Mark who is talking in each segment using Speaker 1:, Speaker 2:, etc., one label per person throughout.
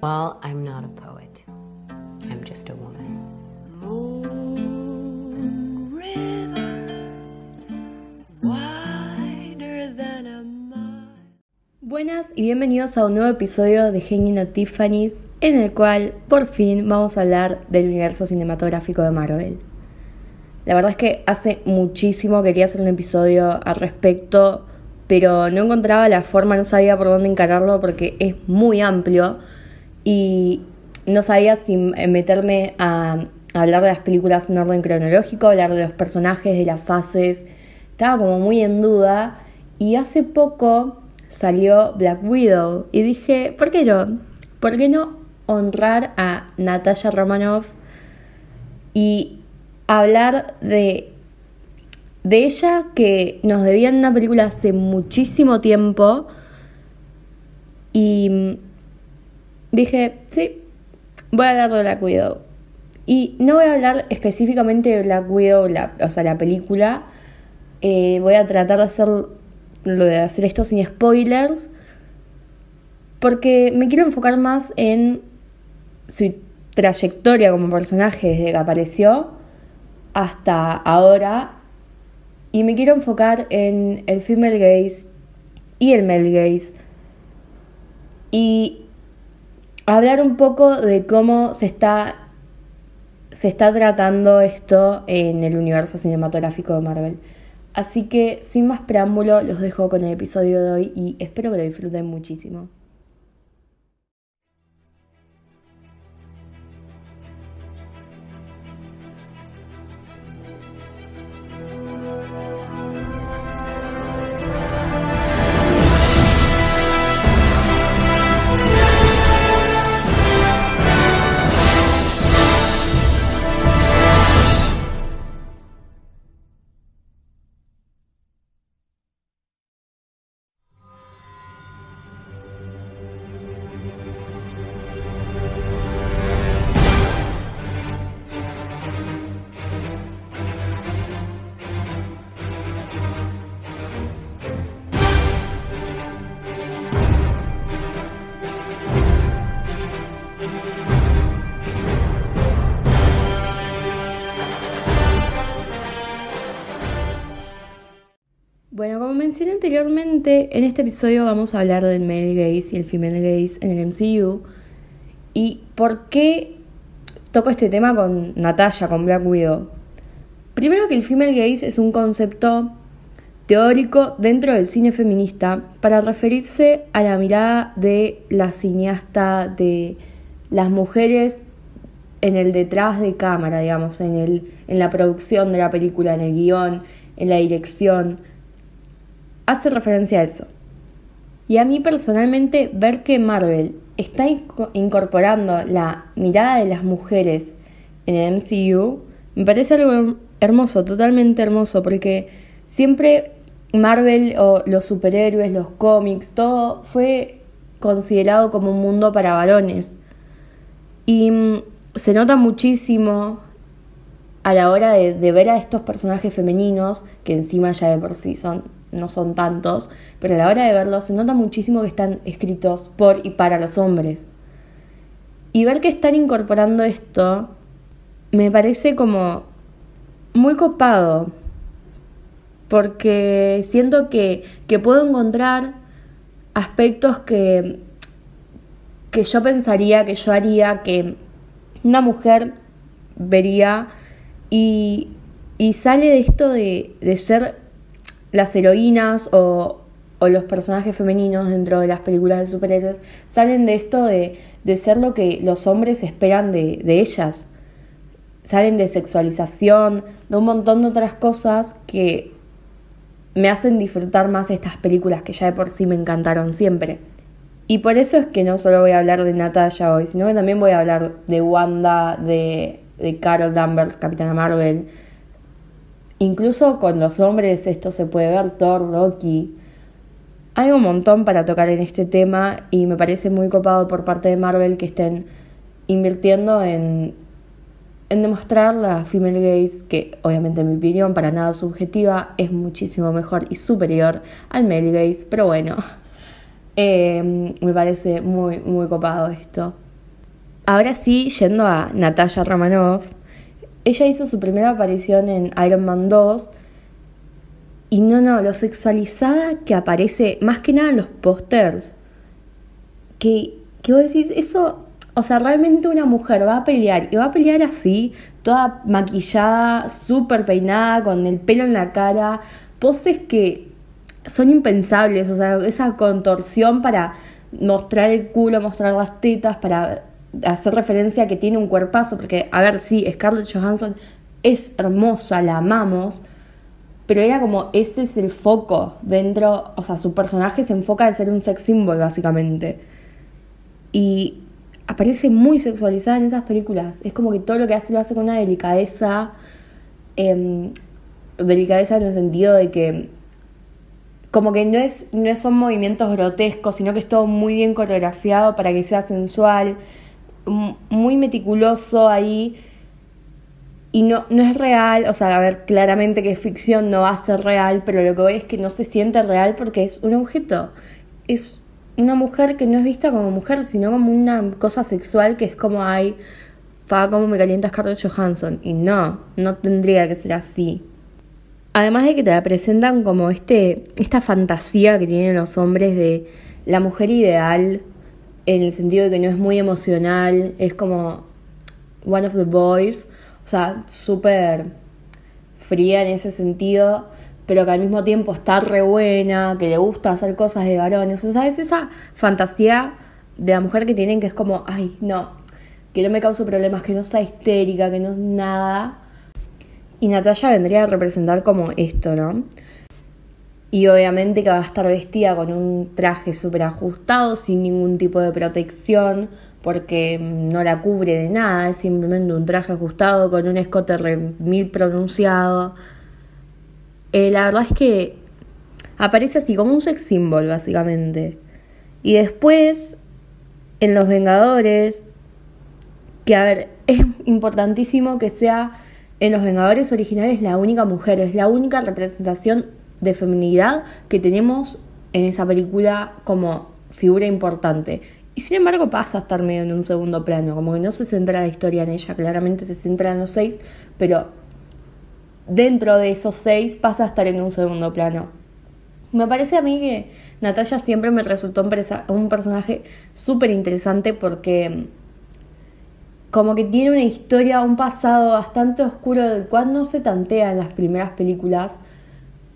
Speaker 1: Well, I'm not a poet. I'm just a woman.
Speaker 2: Buenas y bienvenidos a un nuevo episodio de Hanging at Tiffany's, en el cual por fin vamos a hablar del universo cinematográfico de Marvel. La verdad es que hace muchísimo quería hacer un episodio al respecto, pero no encontraba la forma, no sabía por dónde encararlo porque es muy amplio y no sabía si meterme a hablar de las películas en orden cronológico, hablar de los personajes, de las fases. Estaba como muy en duda y hace poco salió Black Widow y dije, ¿por qué no? ¿Por qué no honrar a Natasha Romanoff y hablar de, de ella que nos debían una película hace muchísimo tiempo y dije, sí, voy a hablar de Black Widow. Y no voy a hablar específicamente de Black Widow, la, o sea, la película. Eh, voy a tratar de hacer lo de hacer esto sin spoilers. Porque me quiero enfocar más en su trayectoria como personaje desde que apareció hasta ahora. Y me quiero enfocar en el female gaze y el male gaze. Y hablar un poco de cómo se está, se está tratando esto en el universo cinematográfico de Marvel. Así que sin más preámbulo los dejo con el episodio de hoy y espero que lo disfruten muchísimo. Mencioné anteriormente, en este episodio vamos a hablar del male gaze y el female gaze en el MCU. ¿Y por qué toco este tema con Natalia, con Black Widow? Primero que el female gaze es un concepto teórico dentro del cine feminista para referirse a la mirada de la cineasta, de las mujeres en el detrás de cámara, digamos, en, el, en la producción de la película, en el guion, en la dirección hace referencia a eso. Y a mí personalmente ver que Marvel está incorporando la mirada de las mujeres en el MCU me parece algo hermoso, totalmente hermoso, porque siempre Marvel o los superhéroes, los cómics, todo fue considerado como un mundo para varones. Y mm, se nota muchísimo a la hora de, de ver a estos personajes femeninos, que encima ya de por sí son no son tantos, pero a la hora de verlos se nota muchísimo que están escritos por y para los hombres. Y ver que están incorporando esto me parece como muy copado, porque siento que, que puedo encontrar aspectos que, que yo pensaría, que yo haría, que una mujer vería y, y sale de esto de, de ser las heroínas o, los personajes femeninos dentro de las películas de superhéroes salen de esto de, ser lo que los hombres esperan de, de, ellas. Salen de sexualización, de un montón de otras cosas que me hacen disfrutar más estas películas que ya de por sí me encantaron siempre. Y por eso es que no solo voy a hablar de Natalia hoy, sino que también voy a hablar de Wanda, de, de Carol Danvers, Capitana Marvel, Incluso con los hombres esto se puede ver, Thor, Loki. Hay un montón para tocar en este tema y me parece muy copado por parte de Marvel que estén invirtiendo en, en demostrar la female gaze, que obviamente en mi opinión, para nada subjetiva, es muchísimo mejor y superior al male gaze, pero bueno, eh, me parece muy, muy copado esto. ahora sí, yendo a Natalia Romanoff, ella hizo su primera aparición en Iron Man 2 y no, no, lo sexualizada que aparece, más que nada en los pósters, que, que vos decís, eso, o sea, realmente una mujer va a pelear y va a pelear así, toda maquillada, súper peinada, con el pelo en la cara, poses que son impensables, o sea, esa contorsión para mostrar el culo, mostrar las tetas, para hacer referencia a que tiene un cuerpazo, porque, a ver, sí, Scarlett Johansson es hermosa, la amamos, pero era como, ese es el foco dentro, o sea, su personaje se enfoca en ser un sex symbol, básicamente. Y aparece muy sexualizada en esas películas. Es como que todo lo que hace lo hace con una delicadeza, em, delicadeza en el sentido de que como que no es no son movimientos grotescos, sino que es todo muy bien coreografiado para que sea sensual, muy meticuloso ahí. Y no, no es real, o sea, a ver, claramente que es ficción, no va a ser real, pero lo que voy es que no se siente real porque es un objeto, es una mujer que no es vista como mujer, sino como una cosa sexual que es como, ay, fa, como me calienta Scarlett Johansson, y no, no tendría que ser así. Además de que te la presentan como este, esta fantasía que tienen los hombres de la mujer ideal, en el sentido de que no es muy emocional, es como one of the boys, o sea, súper fría en ese sentido, pero que al mismo tiempo está re buena, que le gusta hacer cosas de varones, o sea, es esa fantasía de la mujer que tienen que es como, ay, no, que no me cause problemas, que no sea histérica, que no es nada y Natalia vendría a representar como esto, ¿no? Y obviamente que va a estar vestida con un traje súper ajustado, sin ningún tipo de protección, porque no la cubre de nada, es simplemente un traje ajustado con un escote mil pronunciado. Eh, la verdad es que aparece así como un sex symbol, básicamente. Y después, en Los Vengadores, que a ver, es importantísimo que sea en Los Vengadores originales la única mujer, es la única representación de feminidad que tenemos en esa película como figura importante. Y sin embargo pasa a estar medio en un segundo plano, como que no se centra la historia en ella, claramente se centra en los seis, pero dentro de esos seis pasa a estar en un segundo plano. Me parece a mí que Natalia siempre me resultó un personaje súper interesante porque como que tiene una historia, un pasado bastante oscuro del cual no se tantea en las primeras películas.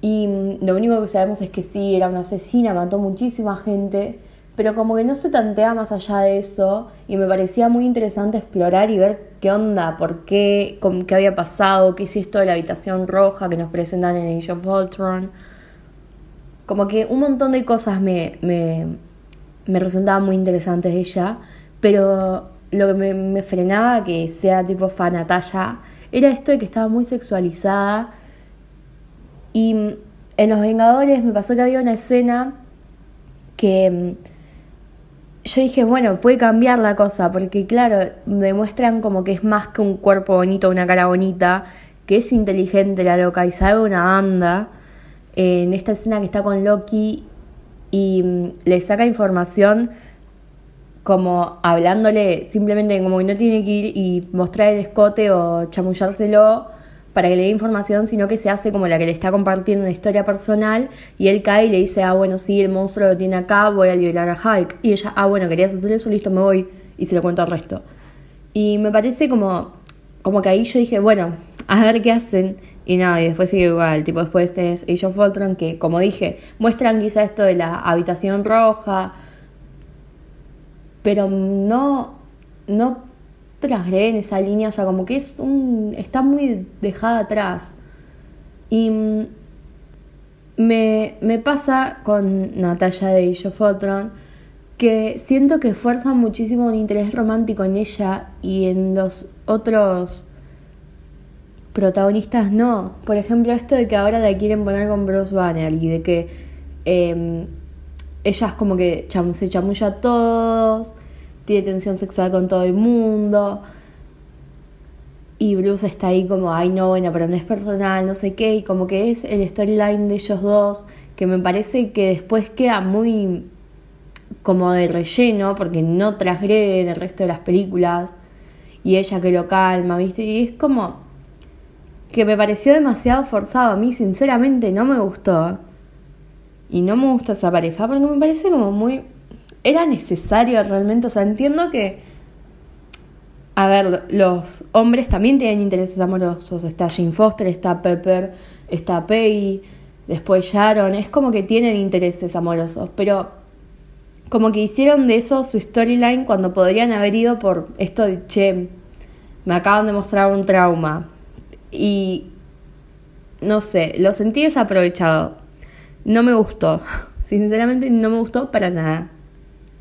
Speaker 2: Y mm, lo único que sabemos es que sí, era una asesina, mató muchísima gente, pero como que no se tantea más allá de eso y me parecía muy interesante explorar y ver qué onda, por qué, qué había pasado, qué es esto de la habitación roja que nos presentan en Age of Ultron. Como que un montón de cosas me, me, me resultaban muy interesantes de ella, pero lo que me, frenaba que sea tipo fanatalla era esto de que estaba muy sexualizada. Y mm, en Los Vengadores me pasó que había una escena que mm, yo dije, bueno, puede cambiar la cosa, porque claro, demuestran como que es más que un cuerpo bonito, una cara bonita, que es inteligente la loca y sabe una banda. en esta escena que está con Loki y mm, le saca información como hablándole simplemente como que no tiene que ir y mostrar el escote o chamullárselo para que le dé información, sino que se hace como la que le está compartiendo una historia personal y él cae y le dice, ah, bueno, sí, el monstruo lo tiene acá, voy a liberar a Hulk. Y ella, ah, bueno, querías hacer eso, listo, me voy y se lo cuento al resto. Y me parece como, como que ahí yo dije, bueno, a ver qué hacen. Y nada, y después sigue igual, tipo después es Age of Ultron, que como dije, muestran quizá esto de la habitación roja, pero no, no transgreden esa línea, o sea, como que es un, está muy dejada atrás. Y mm, me, me pasa con Natalia de Fotron que siento que fuerza muchísimo un interés romántico en ella y en los otros protagonistas no. Por ejemplo, esto de que ahora la quieren poner con Bruce Banner y de que eh, ella es como que se chamulla a todos, tiene tensión sexual con todo el mundo. Y Bruce está ahí como, ay no, bueno, pero no es personal, no sé qué, y como que es el storyline de ellos dos, que me parece que después queda muy como de relleno, porque no transgrede en el resto de las películas, y ella que lo calma, ¿viste? Y es como que me pareció demasiado forzado. A mí, sinceramente, no me gustó. Y no me gusta esa pareja, porque me parece como muy... Era necesario realmente, o sea, entiendo que... A ver, los hombres también tienen intereses amorosos. Está Jane Foster, está Pepper, está Peggy, después Sharon. Es como que tienen intereses amorosos, pero como que hicieron de eso su storyline cuando podrían haber ido por esto de, che, me acaban de mostrar un trauma. Y no sé, lo sentí desaprovechado. No me gustó. Sinceramente no me gustó para nada.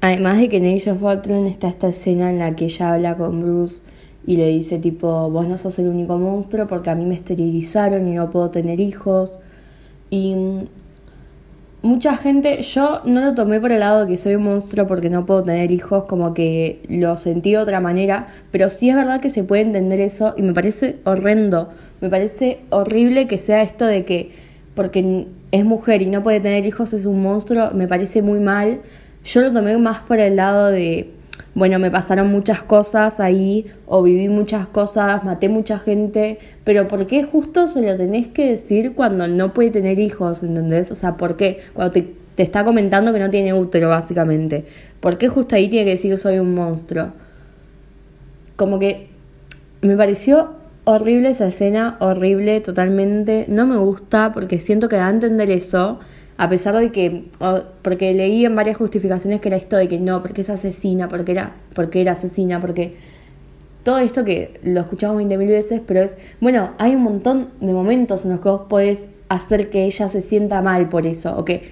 Speaker 2: Además de que en Age of Ultron está esta escena en la que ella habla con Bruce y le dice tipo, vos no sos el único monstruo porque a mí me esterilizaron y no puedo tener hijos. Y mucha gente, yo no lo tomé por el lado de que soy un monstruo porque no puedo tener hijos, como que lo sentí de otra manera, pero sí es verdad que se puede entender eso y me parece horrendo, me parece horrible que sea esto de que porque es mujer y no puede tener hijos es un monstruo, me parece muy mal. Yo lo tomé más por el lado de bueno, me pasaron muchas cosas ahí, o viví muchas cosas, maté mucha gente, pero ¿por qué justo se lo tenés que decir cuando no puede tener hijos, ¿entendés? O sea, ¿por qué? Cuando te, está comentando que no tiene útero, básicamente. ¿Por qué justo ahí tiene que decir soy un monstruo? Como que me pareció horrible esa escena, horrible totalmente, no me gusta porque siento que da a entender eso a pesar de que, porque leí en varias justificaciones que era esto de que no, porque es asesina, porque era, porque era asesina, porque todo esto que lo escuchamos 20 mil veces, pero es, bueno, hay un montón de momentos en los que vos podés hacer que ella se sienta mal por eso, o que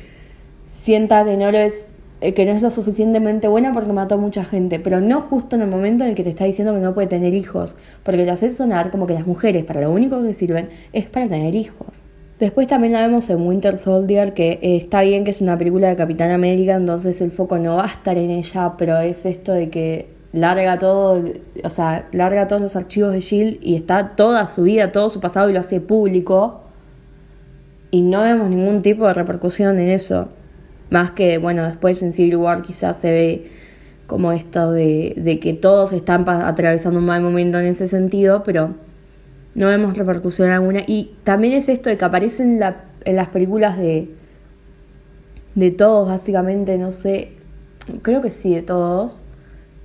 Speaker 2: sienta que no lo es eh, que no es lo suficientemente buena porque mató a mucha gente, pero no justo en el momento en el que te está diciendo que no puede tener hijos, porque lo hace sonar como que las mujeres para lo único que sirven es para tener hijos. Después también la vemos en Winter Soldier, que eh, está bien que es una película de Capitán América, entonces el foco no va a estar en ella, pero es esto de que larga todo, o sea, larga todos los archivos de Jill y está toda su vida, todo su pasado y lo hace público. Y no vemos ningún tipo de repercusión en eso. Más que, bueno, después en Civil War quizás se ve como esto de, de que todos están atravesando un mal momento en ese sentido, pero no vemos repercusión alguna. Y también es esto de que aparecen en las películas de, de todos, básicamente, no sé, creo que sí, de todos.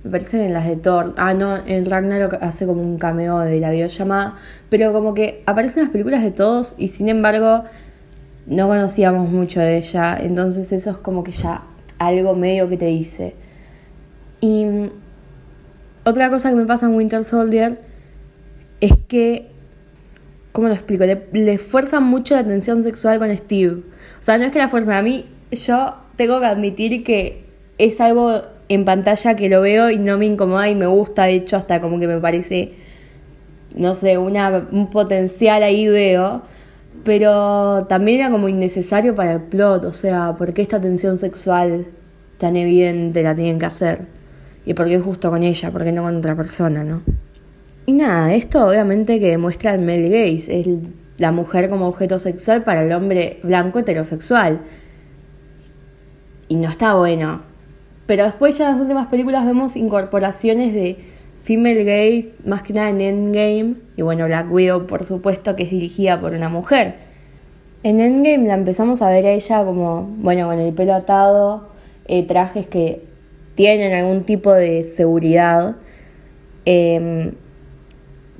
Speaker 2: Me en las de Thor. Ah, no, el Ragnarok hace como un cameo de la videollamada. Pero como que aparecen las películas de todos y sin embargo no conocíamos mucho de ella. Entonces eso es como que ya algo medio que te dice. Y otra cosa que me pasa en Winter Soldier es que ¿cómo lo explico? Le, le fuerzan mucho la tensión sexual con Steve. O sea, no es que la fuerzan, a mí yo tengo que admitir que es algo en pantalla que lo veo y no me incomoda y me gusta, de hecho hasta como que me parece, no sé, una, un potencial ahí veo, pero también era como innecesario para el plot, o sea, ¿por qué esta tensión sexual tan evidente la tienen que hacer? Y por qué justo con ella, por qué no con otra persona, ¿no? Y nada, esto obviamente que demuestra el male gaze, es la mujer como objeto sexual para el hombre blanco heterosexual. Y no está bueno. Pero después ya en las últimas películas vemos incorporaciones de female gaze, más que nada en Endgame. Y bueno, Black Widow por supuesto que es dirigida por una mujer. En Endgame la empezamos a ver a ella como, bueno, con el pelo atado, eh, trajes que tienen algún tipo de seguridad. Eh,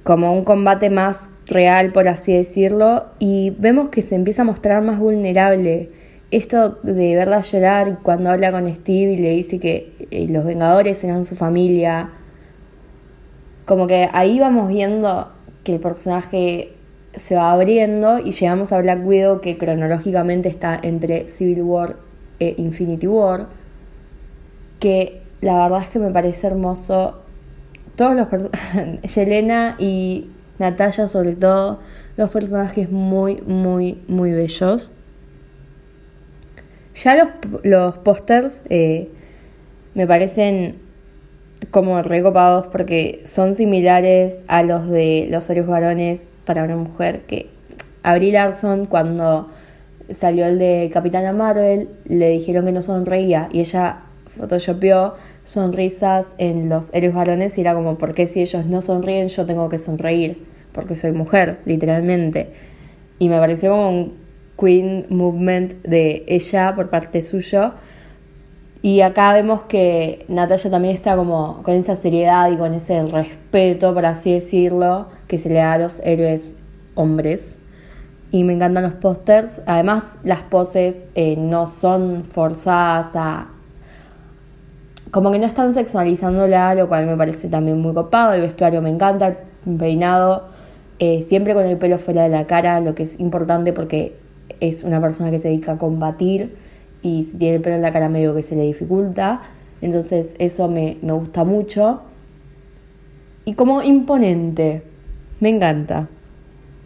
Speaker 2: como un combate más real, por así decirlo, y vemos que se empieza a mostrar más vulnerable. Esto de verla llorar cuando habla con Steve y le dice que eh, los Vengadores eran su familia, como que ahí vamos viendo que el personaje se va abriendo y llegamos a Black Widow que cronológicamente está entre Civil War e Infinity War, que la verdad es que me parece hermoso todos los Yelena y Natalia sobre todo, dos personajes muy, muy, muy bellos. Ya los, los pósters eh, me parecen como recopados porque son similares a los de los héroes varones para una mujer que Abril Larson cuando salió el de Capitana Marvel le dijeron que no sonreía y ella photoshopeó sonrisas en los héroes varones y era como, ¿por qué si ellos no sonríen yo tengo que sonreír? Porque soy mujer, literalmente. Y me pareció como un queen movement de ella por parte suyo. Y acá vemos que Natalia también está como con esa seriedad y con ese respeto, por así decirlo, que se le da a los héroes hombres y me encantan los pósters. Además, las poses eh, no son forzadas a. Como que no están sexualizándola, lo cual me parece también muy copado. El vestuario me encanta, peinado, eh, siempre con el pelo fuera de la cara, lo que es importante porque es una persona que se dedica a combatir y si tiene el pelo en la cara medio que se le dificulta. Entonces, eso me, me gusta mucho. Y como imponente, me encanta.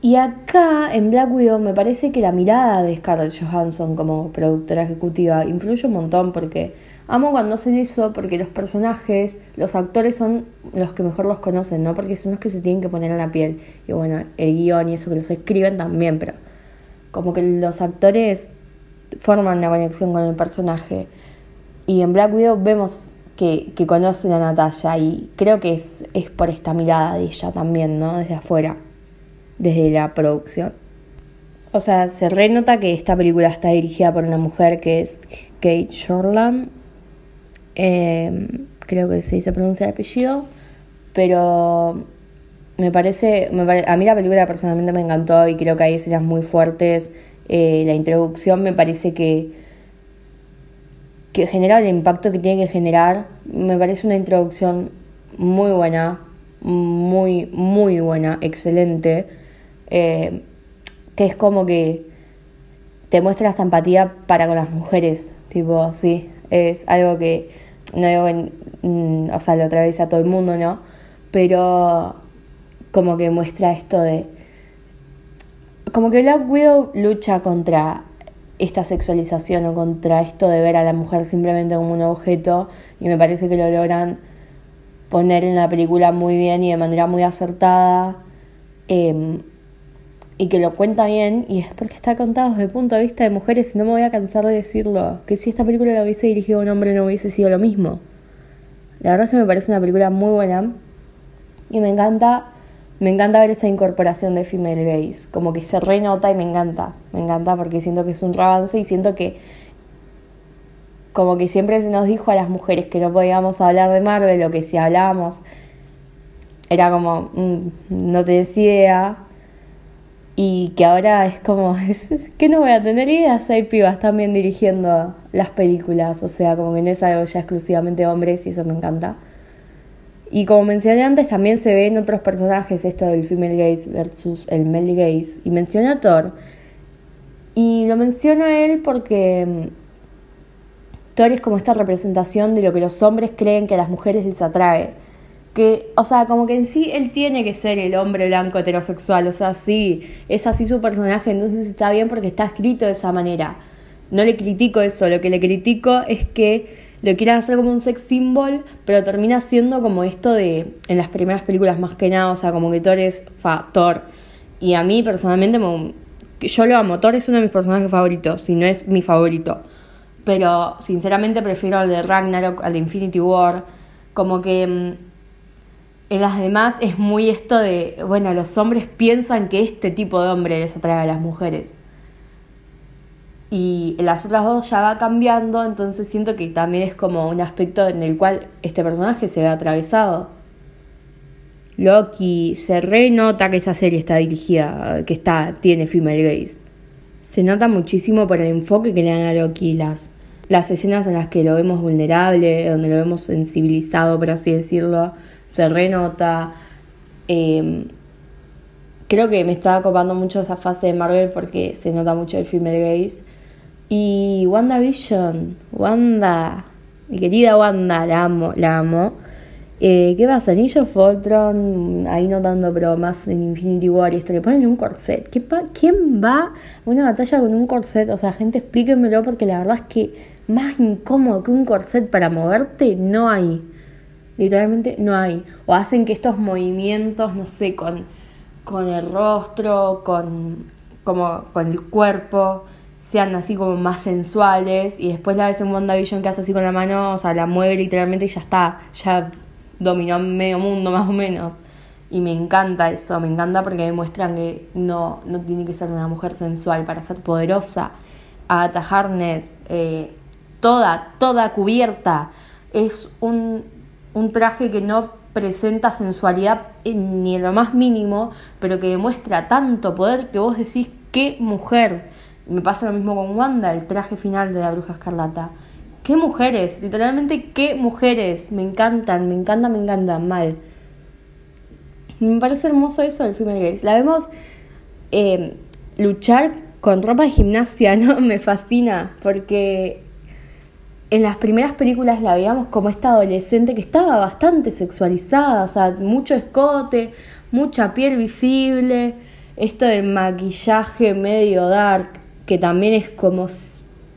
Speaker 2: Y acá en Black Widow me parece que la mirada de Scarlett Johansson como productora ejecutiva influye un montón porque amo cuando hacen eso porque los personajes, los actores son los que mejor los conocen, ¿no? Porque son los que se tienen que poner en la piel. Y bueno, el guion y eso que los escriben también, pero como que los actores forman una conexión con el personaje. Y en Black Widow vemos que, que conocen a Natalia y creo que es, es por esta mirada de ella también, ¿no? Desde afuera desde la producción. O sea, se renota que esta película está dirigida por una mujer que es Kate Shortland. Em, creo que se dice pronuncia el apellido. Pero me parece, a mí la película personalmente me encantó y creo que hay escenas muy fuertes. Eh, la introducción me parece que, que genera el impacto que tiene que generar. Me parece una introducción muy buena, muy, muy buena, excelente. Eh, que es como que te muestra esta empatía para con las mujeres, tipo, sí, es algo que no digo que, mm, o sea, lo atraviesa todo el mundo, ¿no? Pero como que muestra esto de... Como que Black Widow lucha contra esta sexualización o contra esto de ver a la mujer simplemente como un objeto y me parece que lo logran poner en la película muy bien y de manera muy acertada. Eh, y que lo cuenta bien, y es porque está contado desde el punto de vista de mujeres, y no me voy a cansar de decirlo, que si esta película la hubiese dirigido un hombre no hubiese sido lo mismo. La verdad es que me parece una película muy buena, y me encanta, me encanta ver esa incorporación de female gaze, como que se renota y me encanta, me encanta porque siento que es un avance y siento que como que siempre se nos dijo a las mujeres que no podíamos hablar de Marvel o que si hablábamos era como, mm, no te idea, y que ahora es como, que no voy a tener ideas, hay pibas también dirigiendo las películas, o sea, como que no es algo ya exclusivamente hombres y eso me encanta. Y como mencioné antes, también se ve en otros personajes esto del female gaze versus el male gaze. Y mencioné a Thor. Y lo menciono a él porque mm, Thor es como esta representación de lo que los hombres creen que a las mujeres les atrae que, o sea, como que en sí él tiene que ser el hombre blanco heterosexual, o sea, sí, es así su personaje, entonces está bien porque está escrito de esa manera. No le critico eso, lo que le critico es que lo quieran hacer como un sex symbol, pero termina siendo como esto de, en las primeras películas más que nada, o sea, como que Thor es Thor. Y a mí personalmente, yo lo amo, Thor es uno de mis personajes favoritos, si no es mi favorito. Pero sinceramente prefiero al de Ragnarok, al de Infinity War, como que mm, en las demás es muy esto de, bueno, los hombres piensan que este tipo de hombre les atrae a las mujeres. Y en las otras dos ya va cambiando, entonces siento que también es como un aspecto en el cual este personaje se ve atravesado. Loki se renota que esa serie está dirigida, que está, tiene female gaze. Se nota muchísimo por el enfoque que le dan a Loki, las, las escenas en las que lo vemos vulnerable, donde lo vemos sensibilizado, por así decirlo, se renota. Em, creo que me estaba copando mucho esa fase de Marvel porque se nota mucho el female gaze. Y WandaVision, Wanda, mi querida Wanda, la amo, la amo. Eh, ¿Qué pasa? Anillo Voltron, ahí notando bromas en Infinity War y esto, le ponen un corset. ¿Quién va a una batalla con un corset? O sea, gente, explíquenmelo porque la verdad es que más incómodo que un corset para moverte no hay literalmente no hay. O hacen que estos movimientos, no sé, con, con el rostro, con, como, con el cuerpo, sean así como más sensuales y después la ves en WandaVision que hace así con la mano, o sea, la mueve literalmente y ya está, ya dominó medio mundo más o menos. Y me encanta eso, me encanta porque demuestran que no, no tiene que ser una mujer sensual para ser poderosa. Agatha Harness, eh, toda, toda cubierta, es un, un traje que no presenta sensualidad ni en lo más mínimo, pero que demuestra tanto poder que vos decís, qué mujer. Me pasa lo mismo con Wanda, el traje final de la Bruja Escarlata. ¿Qué mujeres? Literalmente, ¿qué mujeres? Me encantan, me encantan, me encantan, mal. Me parece hermoso eso del Female Gaze. La vemos eh, luchar con ropa de gimnasia, ¿no? Me fascina, porque en las primeras películas la veíamos como esta adolescente que estaba bastante sexualizada, o sea, mucho escote, mucha piel visible, esto del maquillaje medio dark, que también es como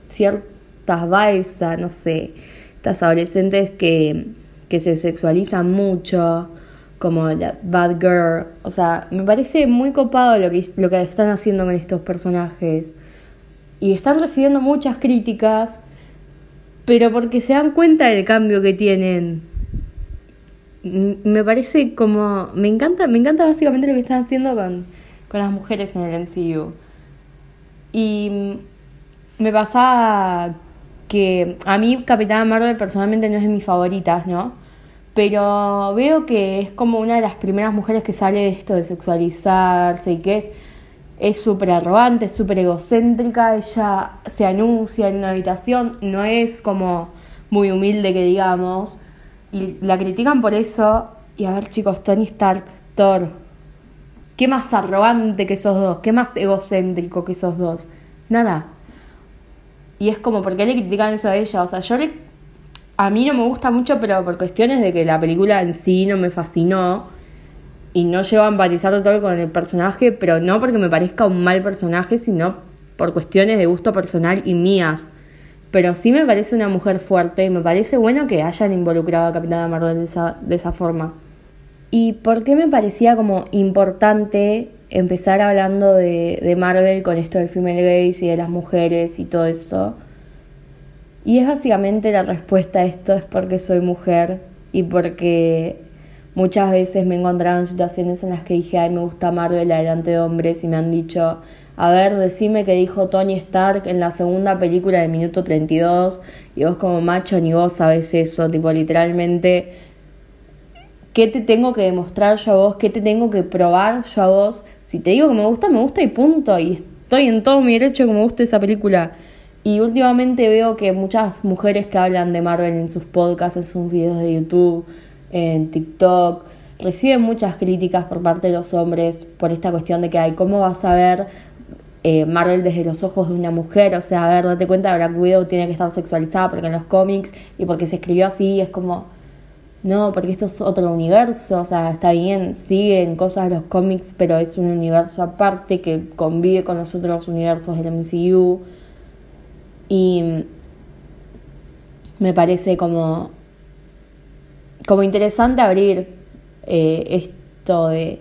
Speaker 2: ciertas vibes, no sé, estas adolescentes que, que se sexualizan mucho, como la Bad Girl, o sea, me parece muy copado lo que, lo que están haciendo con estos personajes. Y están recibiendo muchas críticas pero porque se dan cuenta del cambio que tienen. Me parece como. Me encanta, me encanta básicamente lo que están haciendo con, con las mujeres en el MCU. Y me pasa que a mí Capitana Marvel personalmente no es de mis favoritas, ¿no? Pero veo que es como una de las primeras mujeres que sale de esto de sexualizarse y que es es súper arrogante, súper egocéntrica, ella se anuncia en una habitación, no es como muy humilde que digamos, y la critican por eso, y a ver chicos, Tony Stark, Thor, ¿qué más arrogante que esos dos? ¿Qué más egocéntrico que esos dos? Nada. Y es como, ¿por qué le critican eso a ella? O sea, yo le... A mí no me gusta mucho, pero por cuestiones de que la película en sí no me fascinó y no llevo a empatizar todo con el personaje, pero no porque me parezca un mal personaje, sino por cuestiones de gusto personal y mías. Pero sí me parece una mujer fuerte y me parece bueno que hayan involucrado a Capitana Marvel de esa, de esa forma. ¿Y por qué me parecía como importante empezar hablando de, de Marvel con esto del female gaze y de las mujeres y todo eso? Y es básicamente la respuesta a esto es porque soy mujer y porque Muchas veces me he encontrado en situaciones en las que dije, ay, me gusta Marvel adelante de hombres y me han dicho, a ver, decime qué dijo Tony Stark en la segunda película del minuto 32 y vos como macho ni vos sabes eso, tipo literalmente, ¿qué te tengo que demostrar yo a vos? ¿Qué te tengo que probar yo a vos? Si te digo que me gusta, me gusta y punto, y estoy en todo mi derecho que me guste esa película. Y últimamente veo que muchas mujeres que hablan de Marvel en sus podcasts, en sus videos de YouTube, en TikTok, reciben muchas críticas por parte de los hombres por esta cuestión de que hay, ¿cómo vas a ver eh, Marvel desde los ojos de una mujer? O sea, a ver, date cuenta, Black Widow tiene que estar sexualizada porque en los cómics y porque se escribió así, es como, no, porque esto es otro universo, o sea, está bien, siguen cosas de los cómics, pero es un universo aparte que convive con los otros universos del MCU. Y me parece como como interesante abrir eh, esto de,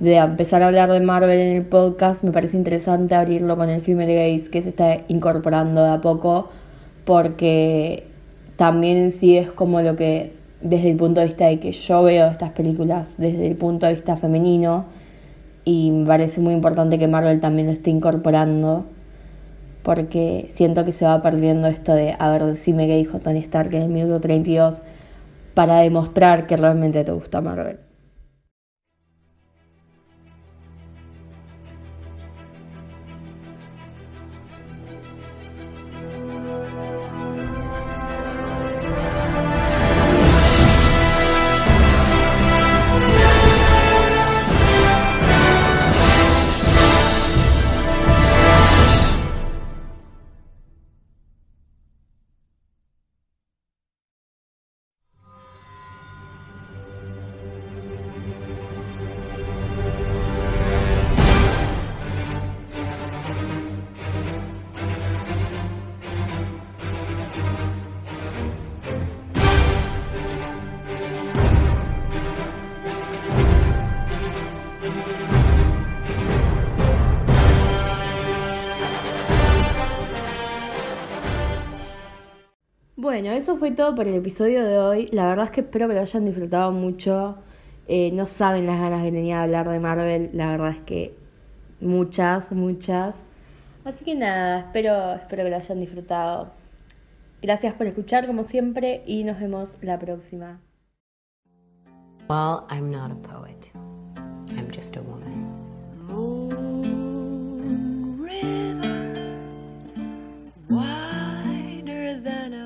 Speaker 2: de, empezar a hablar de Marvel en el podcast, me parece interesante abrirlo con el female gaze que se está incorporando de a poco, porque también en sí es como lo que, desde el punto de vista de que yo veo estas películas desde el punto de vista femenino, y me parece muy importante que Marvel también lo esté incorporando, porque siento que se va perdiendo esto de, a ver, decime qué dijo Tony Stark en el minuto 32 para demostrar que realmente te gusta Marvel. bueno, eso fue todo por el episodio de hoy. La verdad es que espero que lo hayan disfrutado mucho. Eh, no saben las ganas que tenía de hablar de Marvel. La verdad es que muchas, muchas. Así que nada, espero, espero que lo hayan disfrutado. Gracias por escuchar como siempre y nos vemos la próxima.
Speaker 1: Well, I'm not a poet. I'm just a woman. Oh, river, wider than a